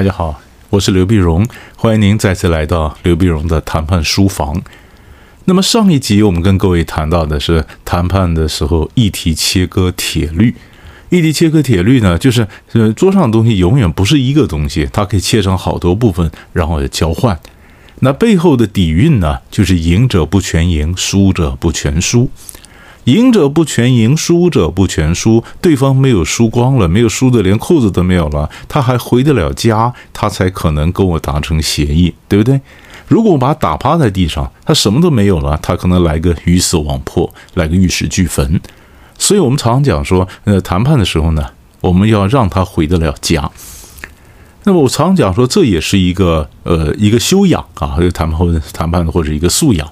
大家好，我是刘碧荣，欢迎您再次来到刘碧荣的谈判书房。那么上一集我们跟各位谈到的是谈判的时候议题切割铁律。议题切割铁律呢，就是呃桌上的东西永远不是一个东西，它可以切成好多部分，然后交换。那背后的底蕴呢，就是赢者不全赢，输者不全输。赢者不全赢，输者不全输。对方没有输光了，没有输的连裤子都没有了，他还回得了家，他才可能跟我达成协议，对不对？如果我把他打趴在地上，他什么都没有了，他可能来个鱼死网破，来个玉石俱焚。所以我们常常讲说，呃，谈判的时候呢，我们要让他回得了家。那么我常讲说，这也是一个呃一个修养啊，一个谈判或者谈判或者一个素养。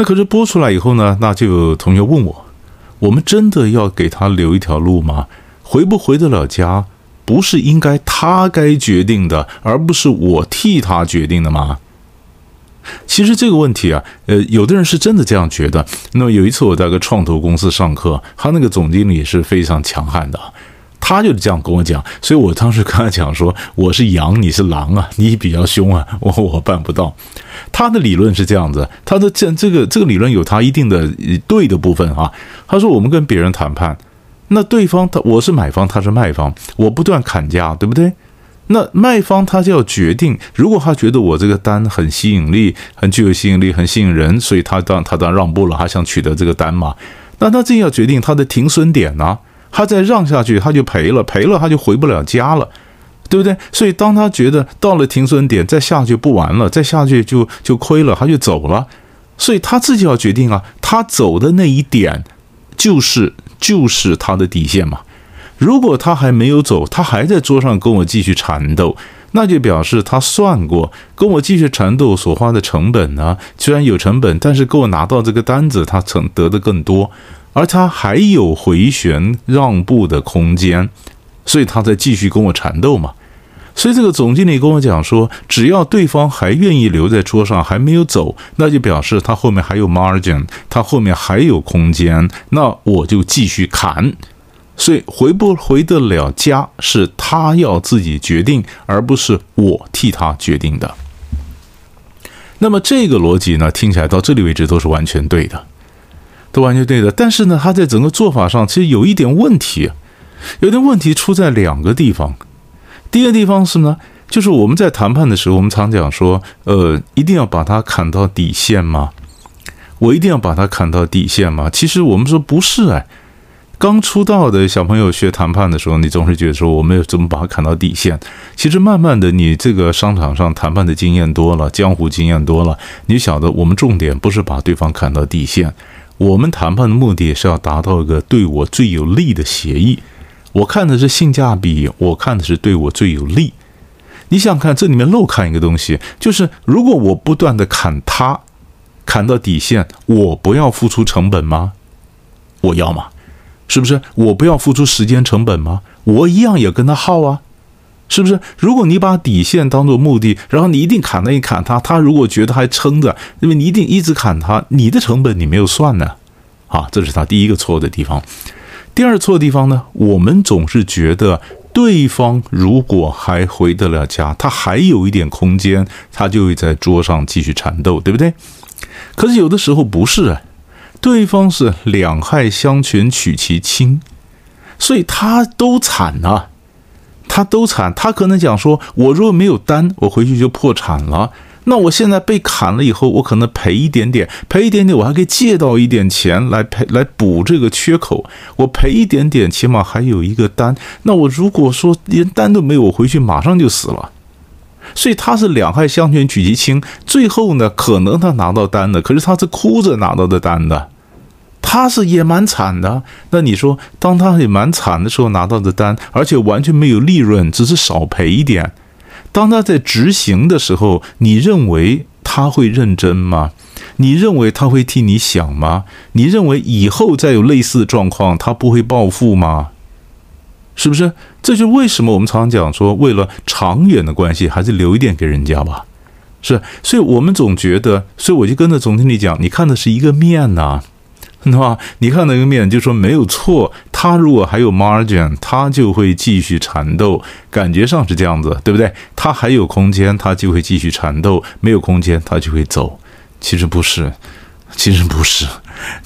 那可是播出来以后呢，那就有同学问我：我们真的要给他留一条路吗？回不回得了家，不是应该他该决定的，而不是我替他决定的吗？其实这个问题啊，呃，有的人是真的这样觉得。那么有一次我在个创投公司上课，他那个总经理是非常强悍的。他就是这样跟我讲，所以我当时跟他讲说：“我是羊，你是狼啊，你比较凶啊，我我办不到。”他的理论是这样子，他的这这个这个理论有他一定的对的部分啊。他说：“我们跟别人谈判，那对方他我是买方，他是卖方，我不断砍价，对不对？那卖方他就要决定，如果他觉得我这个单很吸引力，很具有吸引力，很吸引人，所以他当他当让步了，他想取得这个单嘛，那他这要决定他的停损点呢？”他再让下去，他就赔了，赔了他就回不了家了，对不对？所以当他觉得到了停损点，再下去不完了，再下去就就亏了，他就走了。所以他自己要决定啊，他走的那一点就是就是他的底线嘛。如果他还没有走，他还在桌上跟我继续缠斗，那就表示他算过跟我继续缠斗所花的成本呢，虽然有成本，但是跟我拿到这个单子，他成得的更多。而他还有回旋让步的空间，所以他在继续跟我缠斗嘛。所以这个总经理跟我讲说，只要对方还愿意留在桌上，还没有走，那就表示他后面还有 margin，他后面还有空间，那我就继续砍。所以回不回得了家是他要自己决定，而不是我替他决定的。那么这个逻辑呢，听起来到这里为止都是完全对的。都完全对的，但是呢，他在整个做法上其实有一点问题，有点问题出在两个地方。第一个地方是呢，就是我们在谈判的时候，我们常讲说，呃，一定要把它砍到底线吗？我一定要把它砍到底线吗？其实我们说不是哎，刚出道的小朋友学谈判的时候，你总是觉得说我们要怎么把它砍到底线。其实慢慢的，你这个商场上谈判的经验多了，江湖经验多了，你晓得我们重点不是把对方砍到底线。我们谈判的目的是要达到一个对我最有利的协议。我看的是性价比，我看的是对我最有利。你想看这里面漏看一个东西，就是如果我不断的砍他，砍到底线，我不要付出成本吗？我要吗？是不是？我不要付出时间成本吗？我一样也跟他耗啊。是不是？如果你把底线当做目的，然后你一定砍那一砍他，他如果觉得还撑着，因为你一定一直砍他，你的成本你没有算呢，啊，这是他第一个错的地方。第二错的地方呢，我们总是觉得对方如果还回得了家，他还有一点空间，他就会在桌上继续缠斗，对不对？可是有的时候不是，对方是两害相权取其轻，所以他都惨啊。他都惨，他可能讲说：“我如果没有单，我回去就破产了。那我现在被砍了以后，我可能赔一点点，赔一点点，我还可以借到一点钱来赔来补这个缺口。我赔一点点，起码还有一个单。那我如果说连单都没有，我回去马上就死了。所以他是两害相权取其轻，最后呢，可能他拿到单的，可是他是哭着拿到的单的。”他是也蛮惨的，那你说，当他也蛮惨的时候拿到的单，而且完全没有利润，只是少赔一点。当他在执行的时候，你认为他会认真吗？你认为他会替你想吗？你认为以后再有类似的状况，他不会报复吗？是不是？这就为什么我们常常讲说，为了长远的关系，还是留一点给人家吧。是，所以我们总觉得，所以我就跟着总经理讲，你看的是一个面呐。那么你看那个面，就说没有错，他如果还有 margin，他就会继续缠斗，感觉上是这样子，对不对？他还有空间，他就会继续缠斗；没有空间，他就会走。其实不是，其实不是，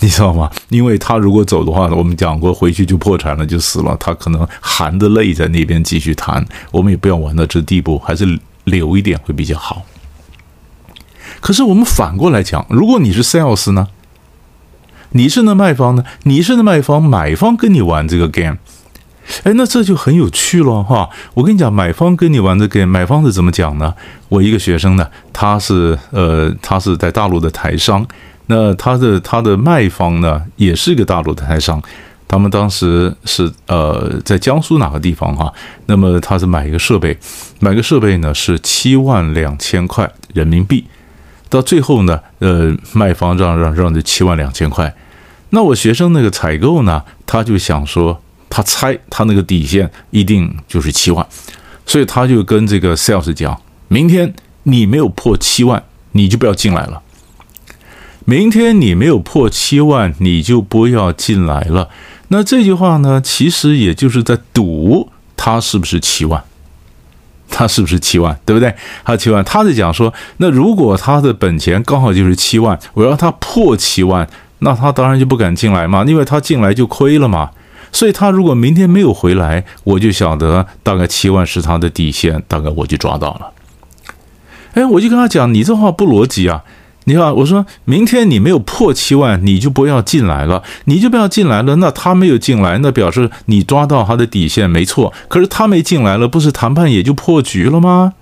你知道吗？因为他如果走的话，我们讲过，回去就破产了，就死了。他可能含着泪在那边继续谈。我们也不要玩到这地步，还是留一点会比较好。可是我们反过来讲，如果你是 sales 呢？你是那卖方呢？你是那卖方，买方跟你玩这个 game，哎，那这就很有趣了哈！我跟你讲，买方跟你玩这个 game，买方是怎么讲呢？我一个学生呢，他是呃，他是在大陆的台商，那他的他的卖方呢，也是一个大陆的台商，他们当时是呃在江苏哪个地方哈？那么他是买一个设备，买个设备呢是七万两千块人民币，到最后呢，呃，卖方让让让这七万两千块。那我学生那个采购呢，他就想说，他猜他那个底线一定就是七万，所以他就跟这个 sales 讲，明天你没有破七万，你就不要进来了。明天你没有破七万，你就不要进来了。那这句话呢，其实也就是在赌他是不是七万，他是不是七万，对不对？他七万，他在讲说，那如果他的本钱刚好就是七万，我要他破七万。那他当然就不敢进来嘛，因为他进来就亏了嘛。所以他如果明天没有回来，我就晓得大概七万是他的底线，大概我就抓到了。哎，我就跟他讲，你这话不逻辑啊！你看，我说明天你没有破七万，你就不要进来了，你就不要进来了。那他没有进来，那表示你抓到他的底线没错。可是他没进来了，不是谈判也就破局了吗？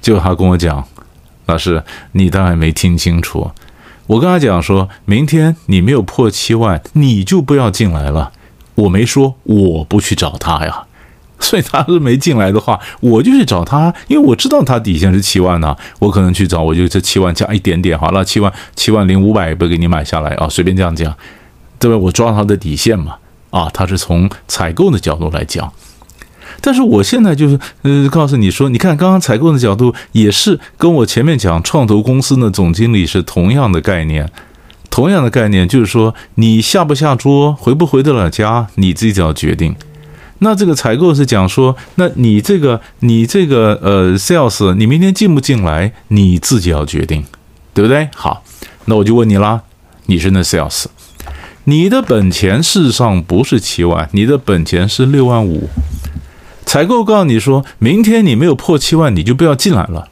结果他跟我讲，老师，你当然没听清楚。我跟他讲说，明天你没有破七万，你就不要进来了。我没说我不去找他呀，所以他是没进来的话，我就去找他，因为我知道他底线是七万呐。我可能去找，我就这七万加一点点，好了，七万七万零五百不给你买下来啊，随便这样讲，对吧？我抓他的底线嘛，啊，他是从采购的角度来讲。但是我现在就是，呃，告诉你说，你看刚刚采购的角度也是跟我前面讲创投公司的总经理是同样的概念，同样的概念就是说，你下不下桌，回不回得了家，你自己要决定。那这个采购是讲说，那你这个你这个呃 sales，你明天进不进来，你自己要决定，对不对？好，那我就问你啦，你是那 sales，你的本钱事实上不是七万，你的本钱是六万五。采购告诉你说，明天你没有破七万，你就不要进来了。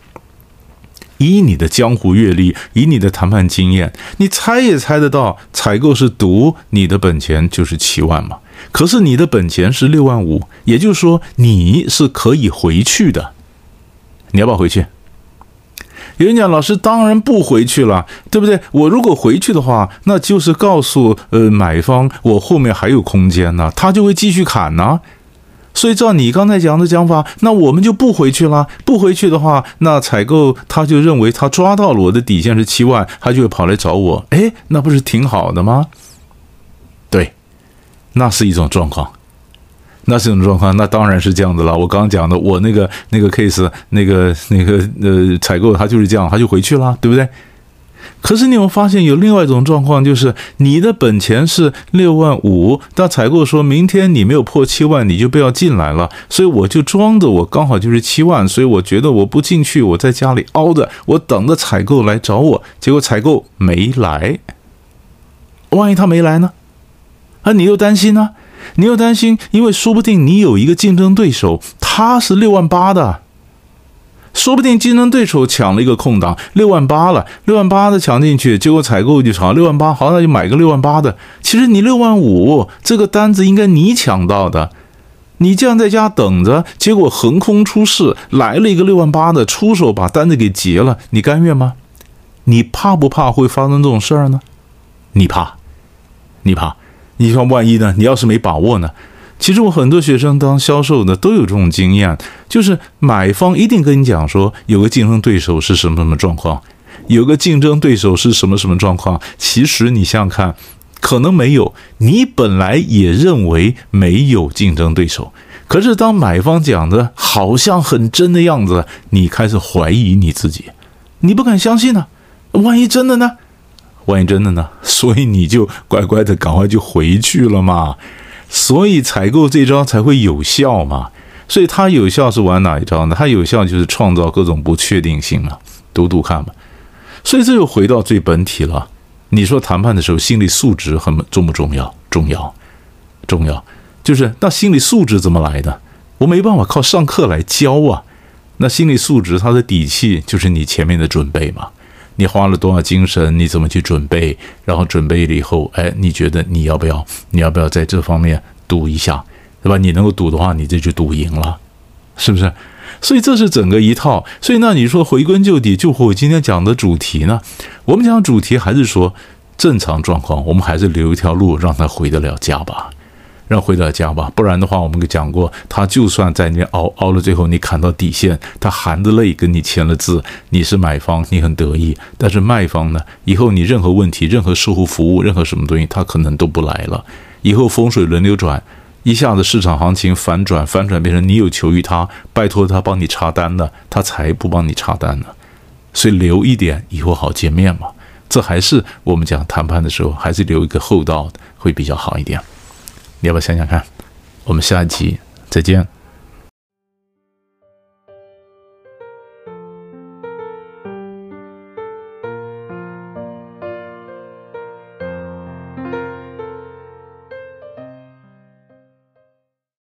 以你的江湖阅历，以你的谈判经验，你猜也猜得到，采购是赌你的本钱就是七万嘛？可是你的本钱是六万五，也就是说你是可以回去的。你要不要回去？有人讲，老师当然不回去了，对不对？我如果回去的话，那就是告诉呃买方，我后面还有空间呢，他就会继续砍呢。所以照你刚才讲的讲法，那我们就不回去了。不回去的话，那采购他就认为他抓到了我的底线是七万，他就会跑来找我。哎，那不是挺好的吗？对，那是一种状况，那是一种状况。那当然是这样的了。我刚刚讲的，我那个那个 case，那个那个呃，采购他就是这样，他就回去了，对不对？可是你有发现有另外一种状况，就是你的本钱是六万五，但采购说明天你没有破七万，你就不要进来了。所以我就装着我刚好就是七万，所以我觉得我不进去，我在家里熬着，我等着采购来找我。结果采购没来，万一他没来呢？啊，你又担心呢？你又担心，因为说不定你有一个竞争对手，他是六万八的。说不定竞争对手抢了一个空档，六万八了，六万八的抢进去，结果采购就抢六万八，好，那就买个六万八的。其实你六万五这个单子应该你抢到的，你这样在家等着，结果横空出世来了一个六万八的，出手把单子给结了，你甘愿吗？你怕不怕会发生这种事儿呢？你怕？你怕？你说万一呢？你要是没把握呢？其实我很多学生当销售的都有这种经验，就是买方一定跟你讲说有个竞争对手是什么什么状况，有个竞争对手是什么什么状况。其实你想想看，可能没有，你本来也认为没有竞争对手，可是当买方讲的好像很真的样子，你开始怀疑你自己，你不敢相信呢？万一真的呢？万一真的呢？所以你就乖乖的赶快就回去了嘛。所以采购这招才会有效嘛。所以它有效是玩哪一招呢？它有效就是创造各种不确定性嘛，读读看吧。所以这又回到最本体了。你说谈判的时候心理素质很重不重要？重要，重要。就是那心理素质怎么来的？我没办法靠上课来教啊。那心理素质它的底气就是你前面的准备嘛。你花了多少精神？你怎么去准备？然后准备了以后，哎，你觉得你要不要？你要不要在这方面赌一下？对吧？你能够赌的话，你这就赌赢了，是不是？所以这是整个一套。所以那你说回归就底，就和我今天讲的主题呢？我们讲主题还是说正常状况，我们还是留一条路让他回得了家吧。让回到家吧，不然的话，我们讲过，他就算在那边熬熬了，最后你砍到底线，他含着泪跟你签了字，你是买方，你很得意，但是卖方呢，以后你任何问题、任何售后服务、任何什么东西，他可能都不来了。以后风水轮流转，一下子市场行情反转，反转变成你有求于他，拜托他帮你插单了，他才不帮你插单呢。所以留一点，以后好见面嘛。这还是我们讲谈判的时候，还是留一个厚道会比较好一点。你要不要想想看？我们下一集再见。